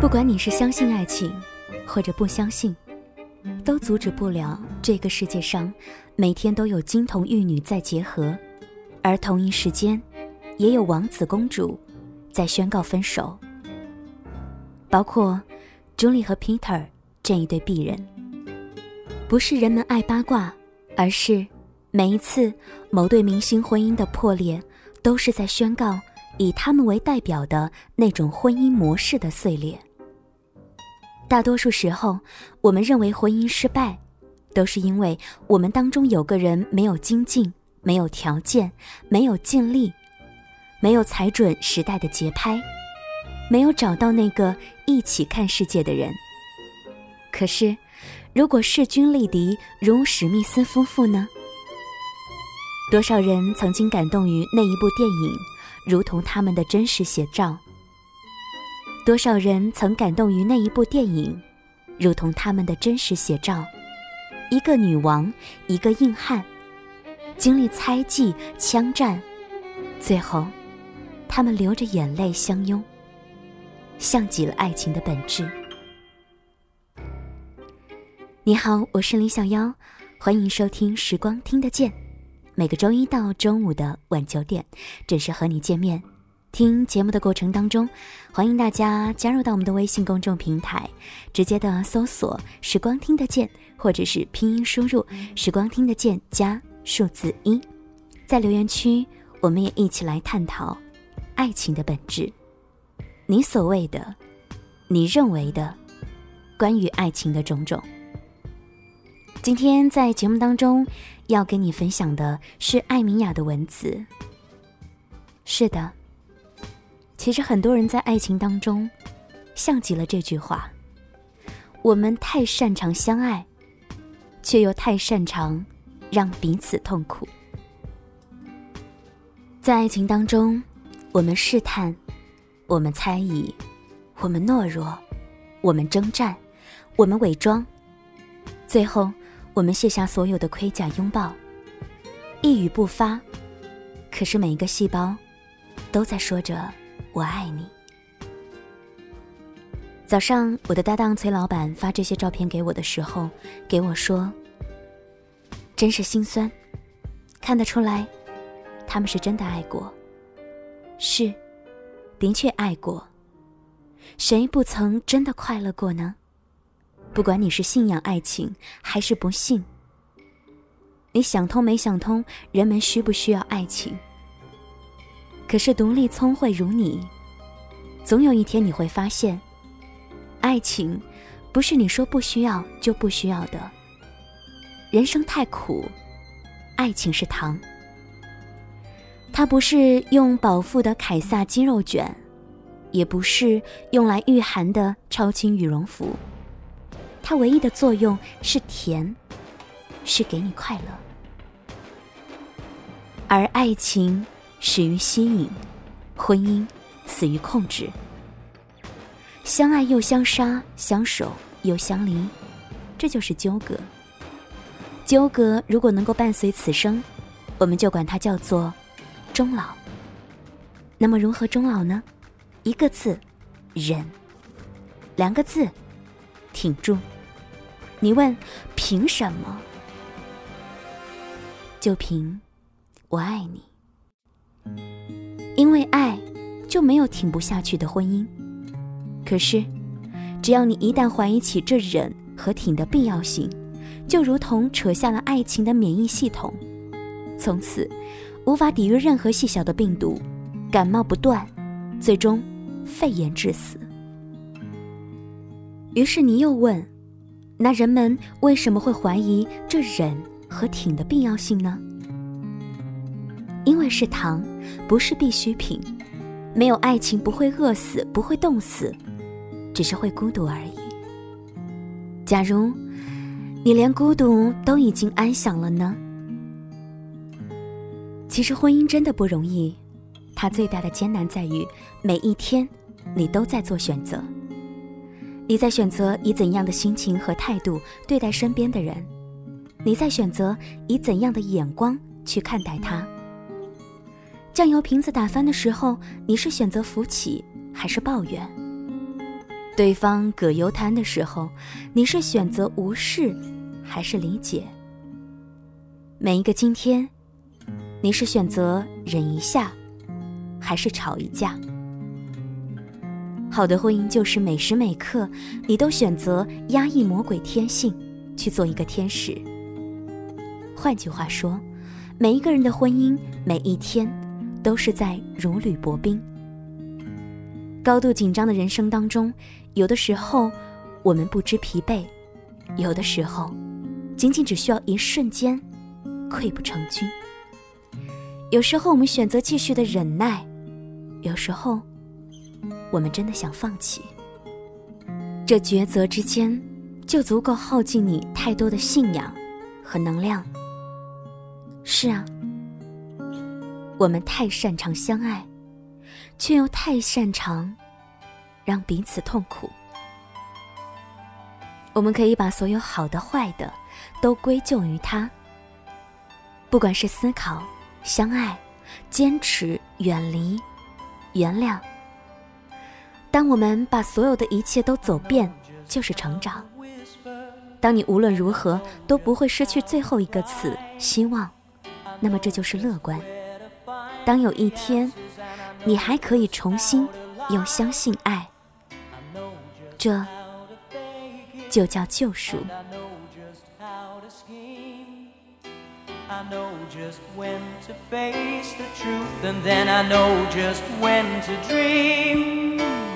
不管你是相信爱情，或者不相信，都阻止不了这个世界上每天都有金童玉女在结合，而同一时间，也有王子公主在宣告分手。包括朱莉和 Peter 这一对璧人。不是人们爱八卦，而是每一次某对明星婚姻的破裂，都是在宣告以他们为代表的那种婚姻模式的碎裂。大多数时候，我们认为婚姻失败，都是因为我们当中有个人没有精进，没有条件，没有尽力，没有踩准时代的节拍，没有找到那个一起看世界的人。可是，如果势均力敌，如史密斯夫妇呢？多少人曾经感动于那一部电影，如同他们的真实写照。多少人曾感动于那一部电影，如同他们的真实写照。一个女王，一个硬汉，经历猜忌、枪战，最后，他们流着眼泪相拥，像极了爱情的本质。你好，我是李小妖，欢迎收听《时光听得见》，每个周一到周五的晚九点，准时和你见面。听节目的过程当中，欢迎大家加入到我们的微信公众平台，直接的搜索“时光听得见”或者是拼音输入“时光听得见”加数字一，在留言区，我们也一起来探讨爱情的本质。你所谓的，你认为的，关于爱情的种种。今天在节目当中要跟你分享的是艾米亚的文字。是的。其实很多人在爱情当中，像极了这句话：我们太擅长相爱，却又太擅长让彼此痛苦。在爱情当中，我们试探，我们猜疑，我们懦弱，我们征战，我们伪装，最后我们卸下所有的盔甲，拥抱，一语不发，可是每一个细胞都在说着。我爱你。早上，我的搭档崔老板发这些照片给我的时候，给我说：“真是心酸，看得出来，他们是真的爱过。是，的确爱过。谁不曾真的快乐过呢？不管你是信仰爱情还是不信，你想通没想通，人们需不需要爱情？”可是，独立聪慧如你，总有一天你会发现，爱情不是你说不需要就不需要的。人生太苦，爱情是糖。它不是用饱腹的凯撒鸡肉卷，也不是用来御寒的超轻羽绒服。它唯一的作用是甜，是给你快乐。而爱情。始于吸引，婚姻死于控制。相爱又相杀，相守又相离，这就是纠葛。纠葛如果能够伴随此生，我们就管它叫做终老。那么如何终老呢？一个字，忍；两个字，挺住。你问凭什么？就凭我爱你。因为爱，就没有挺不下去的婚姻。可是，只要你一旦怀疑起这忍和挺的必要性，就如同扯下了爱情的免疫系统，从此无法抵御任何细小的病毒，感冒不断，最终肺炎致死。于是你又问：那人们为什么会怀疑这忍和挺的必要性呢？因为是糖，不是必需品。没有爱情，不会饿死，不会冻死，只是会孤独而已。假如你连孤独都已经安详了呢？其实婚姻真的不容易，它最大的艰难在于每一天你都在做选择，你在选择以怎样的心情和态度对待身边的人，你在选择以怎样的眼光去看待他。酱油瓶子打翻的时候，你是选择扶起还是抱怨？对方葛优瘫的时候，你是选择无视还是理解？每一个今天，你是选择忍一下，还是吵一架？好的婚姻就是每时每刻，你都选择压抑魔鬼天性，去做一个天使。换句话说，每一个人的婚姻，每一天，都是在如履薄冰。高度紧张的人生当中。有的时候，我们不知疲惫；有的时候，仅仅只需要一瞬间，溃不成军。有时候，我们选择继续的忍耐；有时候，我们真的想放弃。这抉择之间，就足够耗尽你太多的信仰和能量。是啊，我们太擅长相爱，却又太擅长。让彼此痛苦。我们可以把所有好的、坏的都归咎于他。不管是思考、相爱、坚持、远离、原谅。当我们把所有的一切都走遍，就是成长。当你无论如何都不会失去最后一个词——希望，那么这就是乐观。当有一天，你还可以重新又相信爱。这就叫救赎。I know just when to face the truth, and then I know just when to dream.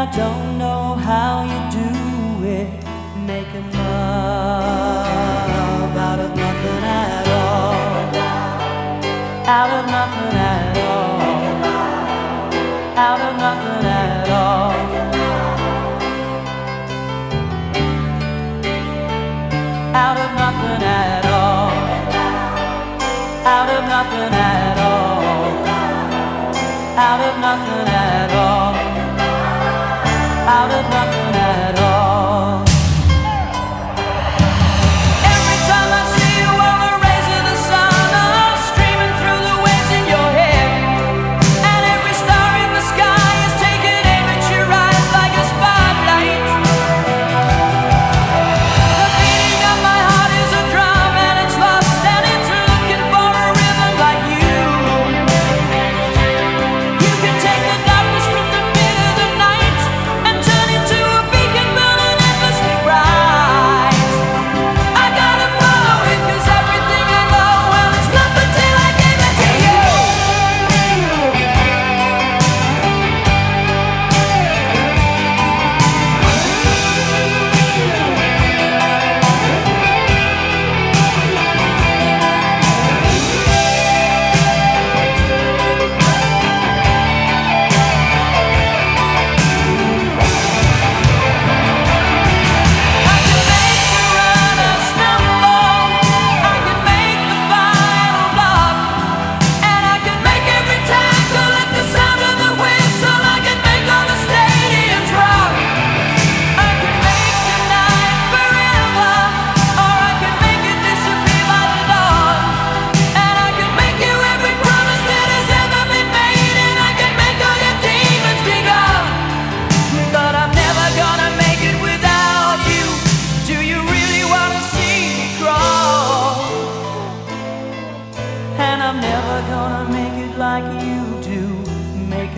I don't know how you do it. making love out of nothing at all. Out of nothing at all. Out of nothing at all. Out of nothing at all. Out of nothing at all. Out of nothing. Out of nothing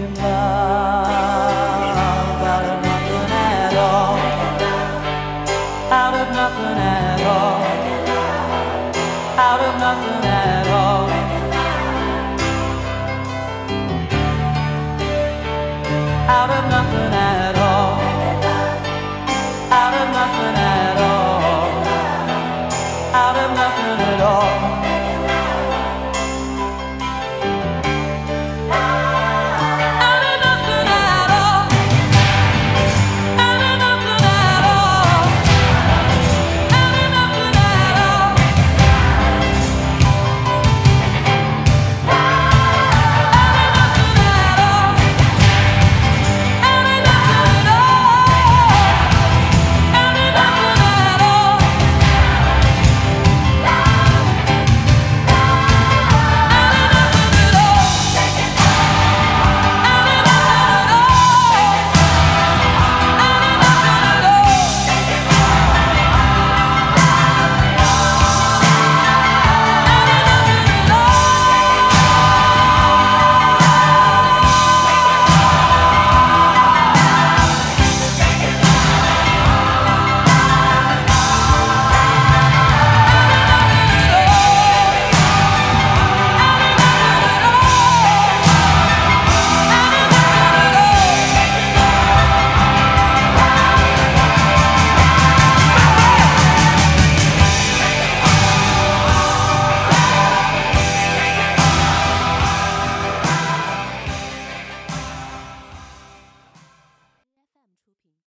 him